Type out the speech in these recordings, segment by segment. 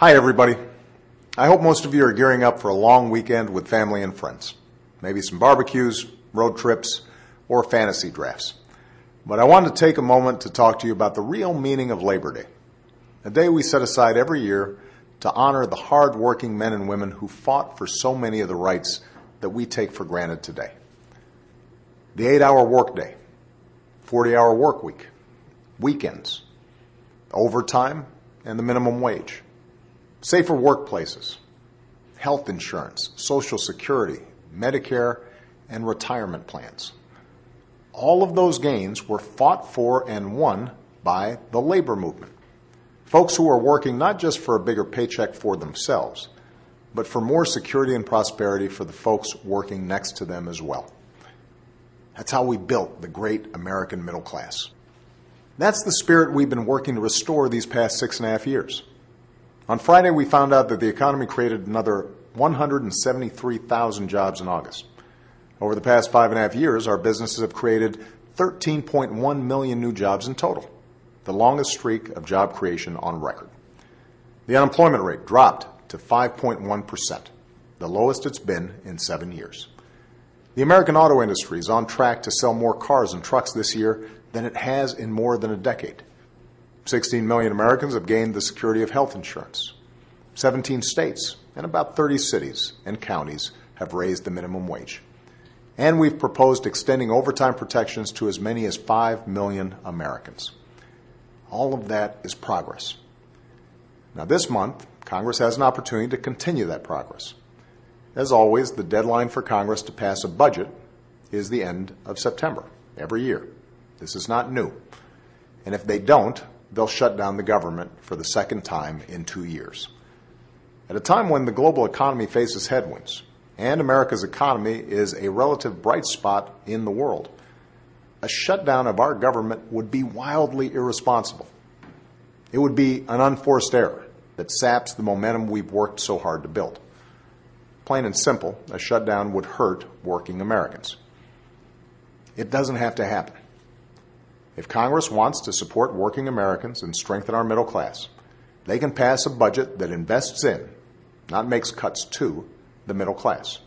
Hi, everybody. I hope most of you are gearing up for a long weekend with family and friends. Maybe some barbecues, road trips, or fantasy drafts. But I wanted to take a moment to talk to you about the real meaning of Labor Day, a day we set aside every year to honor the hard-working men and women who fought for so many of the rights that we take for granted today. The eight-hour workday, 40-hour work week, weekends, overtime, and the minimum wage, safer workplaces, health insurance, social security, Medicare, and retirement plans. All of those gains were fought for and won by the labor movement. Folks who are working not just for a bigger paycheck for themselves, but for more security and prosperity for the folks working next to them as well. That's how we built the great American middle class. That's the spirit we've been working to restore these past six and a half years. On Friday, we found out that the economy created another 173,000 jobs in August. Over the past five and a half years, our businesses have created 13.1 million new jobs in total, the longest streak of job creation on record. The unemployment rate dropped to 5.1%, the lowest it's been in seven years. The American auto industry is on track to sell more cars and trucks this year than it has in more than a decade. 16 million Americans have gained the security of health insurance. 17 states and about 30 cities and counties have raised the minimum wage. And we've proposed extending overtime protections to as many as 5 million Americans. All of that is progress. Now, this month, Congress has an opportunity to continue that progress. As always, the deadline for Congress to pass a budget is the end of September every year. This is not new. And if they don't, they'll shut down the government for the second time in two years. At a time when the global economy faces headwinds and America's economy is a relative bright spot in the world, a shutdown of our government would be wildly irresponsible. It would be an unforced error that saps the momentum we've worked so hard to build. Plain and simple, a shutdown would hurt working Americans. It doesn't have to happen. If Congress wants to support working Americans and strengthen our middle class, they can pass a budget that invests in, not makes cuts to, the middle class.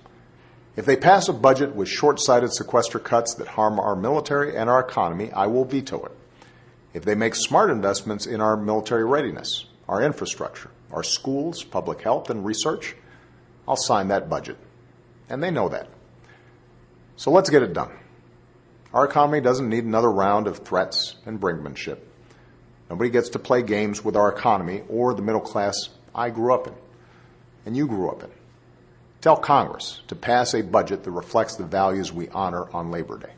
If they pass a budget with short sighted sequester cuts that harm our military and our economy, I will veto it. If they make smart investments in our military readiness, our infrastructure, our schools, public health, and research, I'll sign that budget. And they know that. So let's get it done. Our economy doesn't need another round of threats and brinkmanship. Nobody gets to play games with our economy or the middle class I grew up in and you grew up in. Tell Congress to pass a budget that reflects the values we honor on Labor Day.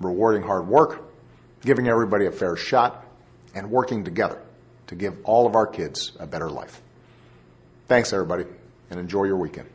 Rewarding hard work, giving everybody a fair shot, and working together to give all of our kids a better life. Thanks, everybody, and enjoy your weekend.